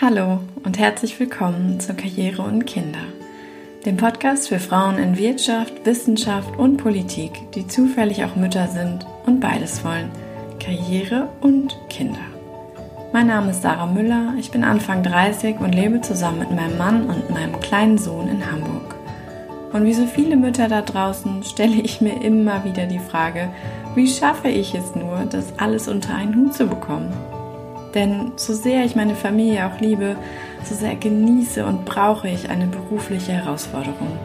Hallo und herzlich willkommen zu Karriere und Kinder, dem Podcast für Frauen in Wirtschaft, Wissenschaft und Politik, die zufällig auch Mütter sind und beides wollen, Karriere und Kinder. Mein Name ist Sarah Müller, ich bin Anfang 30 und lebe zusammen mit meinem Mann und meinem kleinen Sohn in Hamburg. Und wie so viele Mütter da draußen stelle ich mir immer wieder die Frage, wie schaffe ich es nur, das alles unter einen Hut zu bekommen? Denn so sehr ich meine Familie auch liebe, so sehr genieße und brauche ich eine berufliche Herausforderung.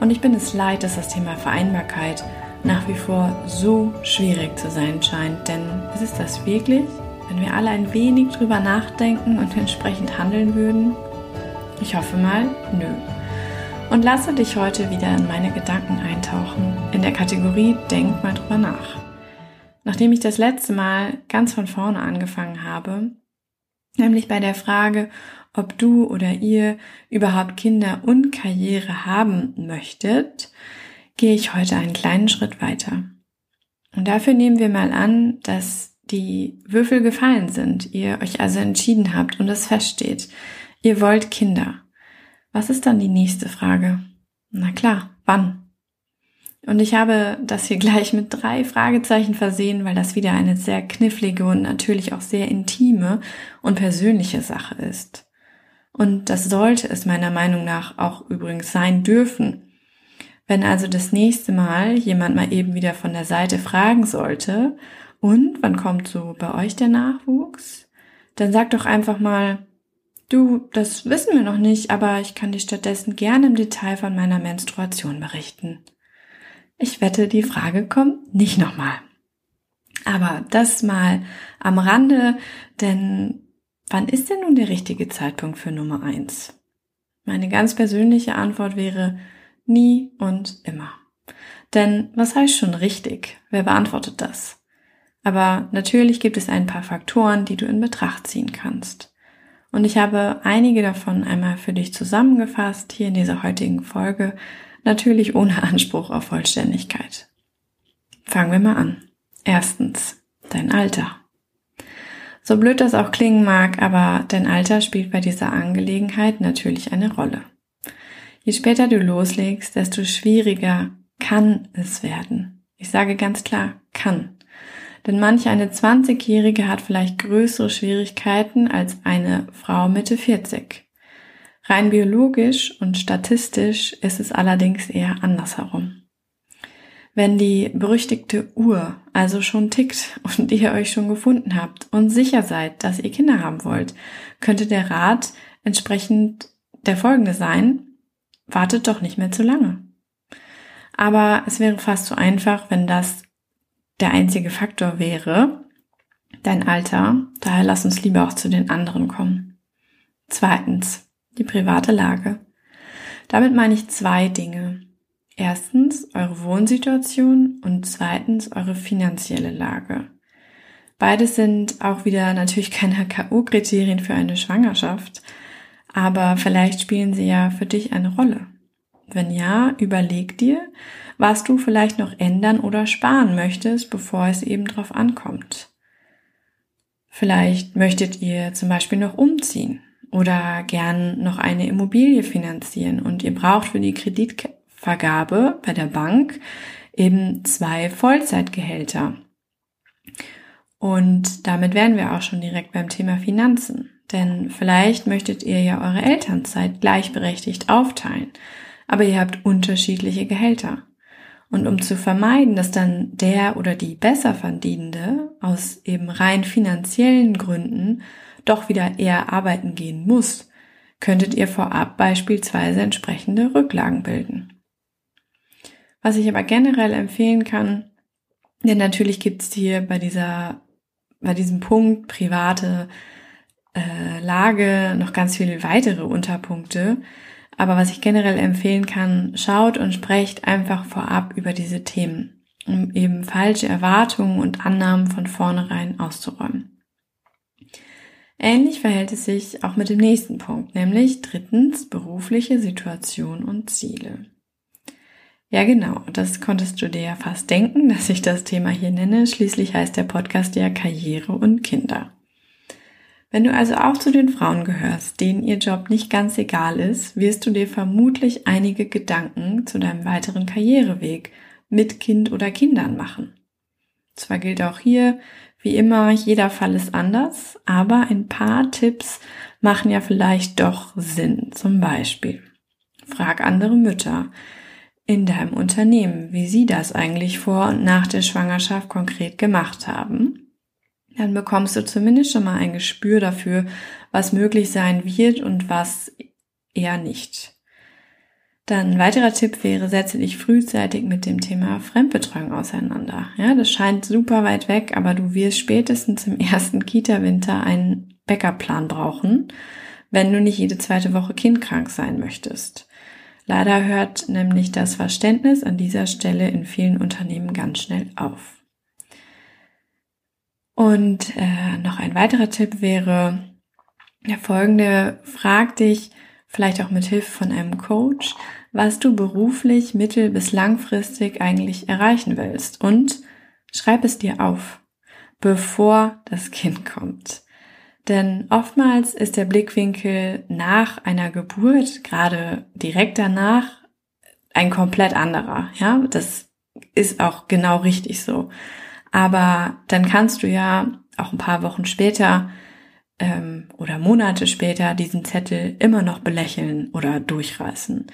Und ich bin es leid, dass das Thema Vereinbarkeit nach wie vor so schwierig zu sein scheint. Denn ist es das wirklich, wenn wir alle ein wenig drüber nachdenken und entsprechend handeln würden? Ich hoffe mal, nö. Und lasse dich heute wieder in meine Gedanken eintauchen, in der Kategorie Denk mal drüber nach. Nachdem ich das letzte Mal ganz von vorne angefangen habe, nämlich bei der Frage, ob du oder ihr überhaupt Kinder und Karriere haben möchtet, gehe ich heute einen kleinen Schritt weiter. Und dafür nehmen wir mal an, dass die Würfel gefallen sind, ihr euch also entschieden habt und es feststeht, ihr wollt Kinder. Was ist dann die nächste Frage? Na klar, wann? Und ich habe das hier gleich mit drei Fragezeichen versehen, weil das wieder eine sehr knifflige und natürlich auch sehr intime und persönliche Sache ist. Und das sollte es meiner Meinung nach auch übrigens sein dürfen. Wenn also das nächste Mal jemand mal eben wieder von der Seite fragen sollte, und wann kommt so bei euch der Nachwuchs? Dann sagt doch einfach mal, du, das wissen wir noch nicht, aber ich kann dir stattdessen gerne im Detail von meiner Menstruation berichten. Ich wette, die Frage kommt nicht nochmal. Aber das mal am Rande, denn wann ist denn nun der richtige Zeitpunkt für Nummer eins? Meine ganz persönliche Antwort wäre nie und immer. Denn was heißt schon richtig? Wer beantwortet das? Aber natürlich gibt es ein paar Faktoren, die du in Betracht ziehen kannst. Und ich habe einige davon einmal für dich zusammengefasst hier in dieser heutigen Folge natürlich ohne Anspruch auf Vollständigkeit. Fangen wir mal an. Erstens, dein Alter. So blöd das auch klingen mag, aber dein Alter spielt bei dieser Angelegenheit natürlich eine Rolle. Je später du loslegst, desto schwieriger kann es werden. Ich sage ganz klar, kann. Denn manch eine 20-Jährige hat vielleicht größere Schwierigkeiten als eine Frau Mitte 40. Rein biologisch und statistisch ist es allerdings eher andersherum. Wenn die berüchtigte Uhr also schon tickt und ihr euch schon gefunden habt und sicher seid, dass ihr Kinder haben wollt, könnte der Rat entsprechend der folgende sein, wartet doch nicht mehr zu lange. Aber es wäre fast so einfach, wenn das der einzige Faktor wäre, dein Alter. Daher lass uns lieber auch zu den anderen kommen. Zweitens, die private Lage. Damit meine ich zwei Dinge. Erstens eure Wohnsituation und zweitens eure finanzielle Lage. Beides sind auch wieder natürlich keine K.O.-Kriterien für eine Schwangerschaft, aber vielleicht spielen sie ja für dich eine Rolle. Wenn ja, überleg dir, was du vielleicht noch ändern oder sparen möchtest, bevor es eben drauf ankommt. Vielleicht möchtet ihr zum Beispiel noch umziehen oder gern noch eine Immobilie finanzieren und ihr braucht für die Kreditvergabe bei der Bank eben zwei Vollzeitgehälter. Und damit wären wir auch schon direkt beim Thema Finanzen. Denn vielleicht möchtet ihr ja eure Elternzeit gleichberechtigt aufteilen, aber ihr habt unterschiedliche Gehälter. Und um zu vermeiden, dass dann der oder die besser verdienende aus eben rein finanziellen Gründen doch wieder eher arbeiten gehen muss, könntet ihr vorab beispielsweise entsprechende Rücklagen bilden. Was ich aber generell empfehlen kann, denn natürlich gibt es hier bei dieser, bei diesem Punkt private äh, Lage noch ganz viele weitere Unterpunkte. Aber was ich generell empfehlen kann, schaut und sprecht einfach vorab über diese Themen, um eben falsche Erwartungen und Annahmen von vornherein auszuräumen. Ähnlich verhält es sich auch mit dem nächsten Punkt, nämlich drittens berufliche Situation und Ziele. Ja, genau, das konntest du dir ja fast denken, dass ich das Thema hier nenne. Schließlich heißt der Podcast ja Karriere und Kinder. Wenn du also auch zu den Frauen gehörst, denen ihr Job nicht ganz egal ist, wirst du dir vermutlich einige Gedanken zu deinem weiteren Karriereweg mit Kind oder Kindern machen. Zwar gilt auch hier, wie immer, jeder Fall ist anders, aber ein paar Tipps machen ja vielleicht doch Sinn. Zum Beispiel, frag andere Mütter in deinem Unternehmen, wie sie das eigentlich vor und nach der Schwangerschaft konkret gemacht haben dann bekommst du zumindest schon mal ein Gespür dafür, was möglich sein wird und was eher nicht. Dann ein weiterer Tipp wäre, setze dich frühzeitig mit dem Thema Fremdbetreuung auseinander. Ja, das scheint super weit weg, aber du wirst spätestens im ersten Kita-Winter einen Backup-Plan brauchen, wenn du nicht jede zweite Woche kindkrank sein möchtest. Leider hört nämlich das Verständnis an dieser Stelle in vielen Unternehmen ganz schnell auf. Und äh, noch ein weiterer Tipp wäre der folgende, frag dich vielleicht auch mit Hilfe von einem Coach, was du beruflich mittel- bis langfristig eigentlich erreichen willst und schreib es dir auf, bevor das Kind kommt. Denn oftmals ist der Blickwinkel nach einer Geburt, gerade direkt danach, ein komplett anderer. Ja, das ist auch genau richtig so. Aber dann kannst du ja auch ein paar Wochen später ähm, oder Monate später diesen Zettel immer noch belächeln oder durchreißen.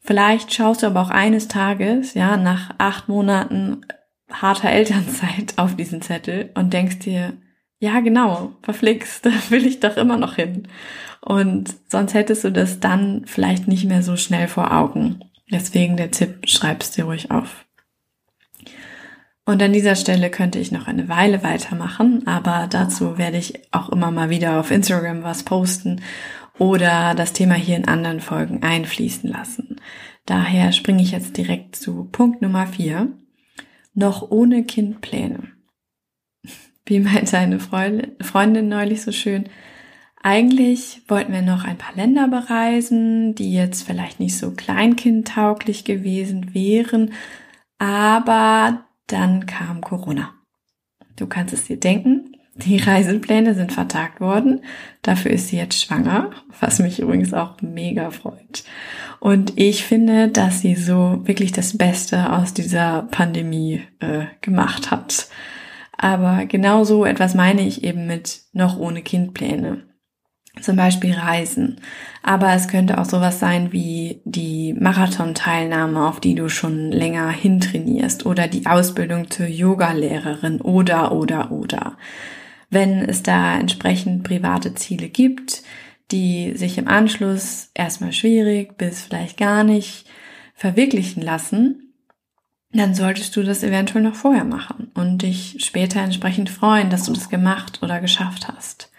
Vielleicht schaust du aber auch eines Tages, ja, nach acht Monaten harter Elternzeit auf diesen Zettel und denkst dir, ja, genau, verflixt, da will ich doch immer noch hin. Und sonst hättest du das dann vielleicht nicht mehr so schnell vor Augen. Deswegen der Tipp, schreib's dir ruhig auf. Und an dieser Stelle könnte ich noch eine Weile weitermachen, aber dazu werde ich auch immer mal wieder auf Instagram was posten oder das Thema hier in anderen Folgen einfließen lassen. Daher springe ich jetzt direkt zu Punkt Nummer vier. Noch ohne Kindpläne. Wie meinte eine Freundin neulich so schön, eigentlich wollten wir noch ein paar Länder bereisen, die jetzt vielleicht nicht so kleinkindtauglich gewesen wären, aber dann kam Corona. Du kannst es dir denken, die Reisepläne sind vertagt worden. Dafür ist sie jetzt schwanger, was mich übrigens auch mega freut. Und ich finde, dass sie so wirklich das Beste aus dieser Pandemie äh, gemacht hat. Aber genau so etwas meine ich eben mit noch ohne Kindpläne zum Beispiel Reisen. Aber es könnte auch sowas sein wie die Marathon-Teilnahme, auf die du schon länger hintrainierst oder die Ausbildung zur Yogalehrerin oder, oder, oder. Wenn es da entsprechend private Ziele gibt, die sich im Anschluss erstmal schwierig bis vielleicht gar nicht verwirklichen lassen, dann solltest du das eventuell noch vorher machen und dich später entsprechend freuen, dass du das gemacht oder geschafft hast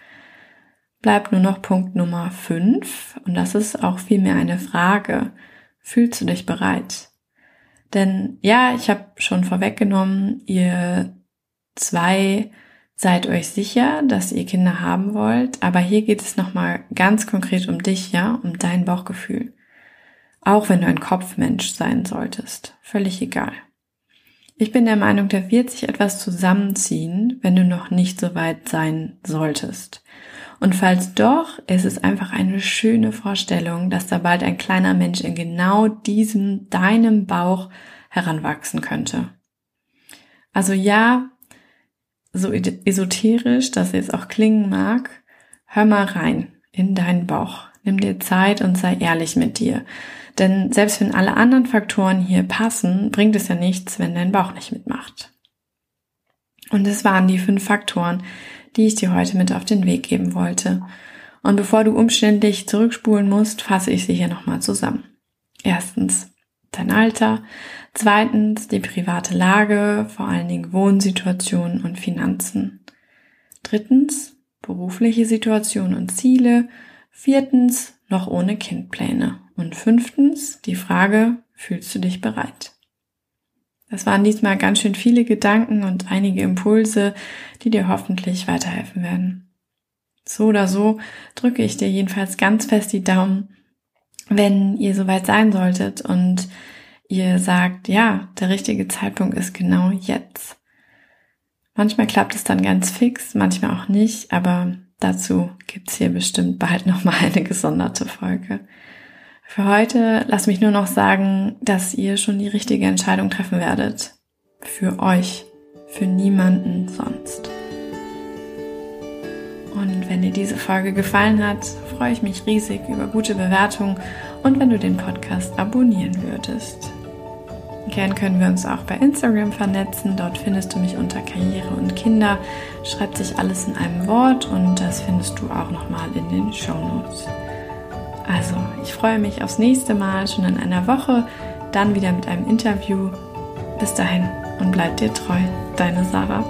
bleibt nur noch Punkt Nummer 5 und das ist auch vielmehr eine Frage. Fühlst du dich bereit? Denn ja, ich habe schon vorweggenommen, ihr zwei seid euch sicher, dass ihr Kinder haben wollt, aber hier geht es nochmal ganz konkret um dich, ja, um dein Bauchgefühl. Auch wenn du ein Kopfmensch sein solltest, völlig egal. Ich bin der Meinung, da wird sich etwas zusammenziehen, wenn du noch nicht so weit sein solltest. Und falls doch, ist es einfach eine schöne Vorstellung, dass da bald ein kleiner Mensch in genau diesem deinem Bauch heranwachsen könnte. Also ja, so esoterisch, dass es auch klingen mag, hör mal rein in deinen Bauch. Nimm dir Zeit und sei ehrlich mit dir. Denn selbst wenn alle anderen Faktoren hier passen, bringt es ja nichts, wenn dein Bauch nicht mitmacht. Und es waren die fünf Faktoren, die ich dir heute mit auf den Weg geben wollte. Und bevor du umständlich zurückspulen musst, fasse ich sie hier nochmal zusammen. Erstens dein Alter, zweitens die private Lage, vor allen Dingen Wohnsituation und Finanzen. Drittens berufliche Situation und Ziele. Viertens noch ohne Kindpläne. Und fünftens die Frage, fühlst du dich bereit? Das waren diesmal ganz schön viele Gedanken und einige Impulse, die dir hoffentlich weiterhelfen werden. So oder so drücke ich dir jedenfalls ganz fest die Daumen, wenn ihr soweit sein solltet und ihr sagt, ja, der richtige Zeitpunkt ist genau jetzt. Manchmal klappt es dann ganz fix, manchmal auch nicht, aber dazu gibt's hier bestimmt bald nochmal eine gesonderte Folge. Für heute lass mich nur noch sagen, dass ihr schon die richtige Entscheidung treffen werdet. Für euch, für niemanden sonst. Und wenn dir diese Folge gefallen hat, freue ich mich riesig über gute Bewertungen und wenn du den Podcast abonnieren würdest. Gern können wir uns auch bei Instagram vernetzen. Dort findest du mich unter Karriere und Kinder. Schreibt sich alles in einem Wort und das findest du auch nochmal in den Show Notes. Also, ich freue mich aufs nächste Mal, schon in einer Woche, dann wieder mit einem Interview. Bis dahin und bleib dir treu, deine Sarah.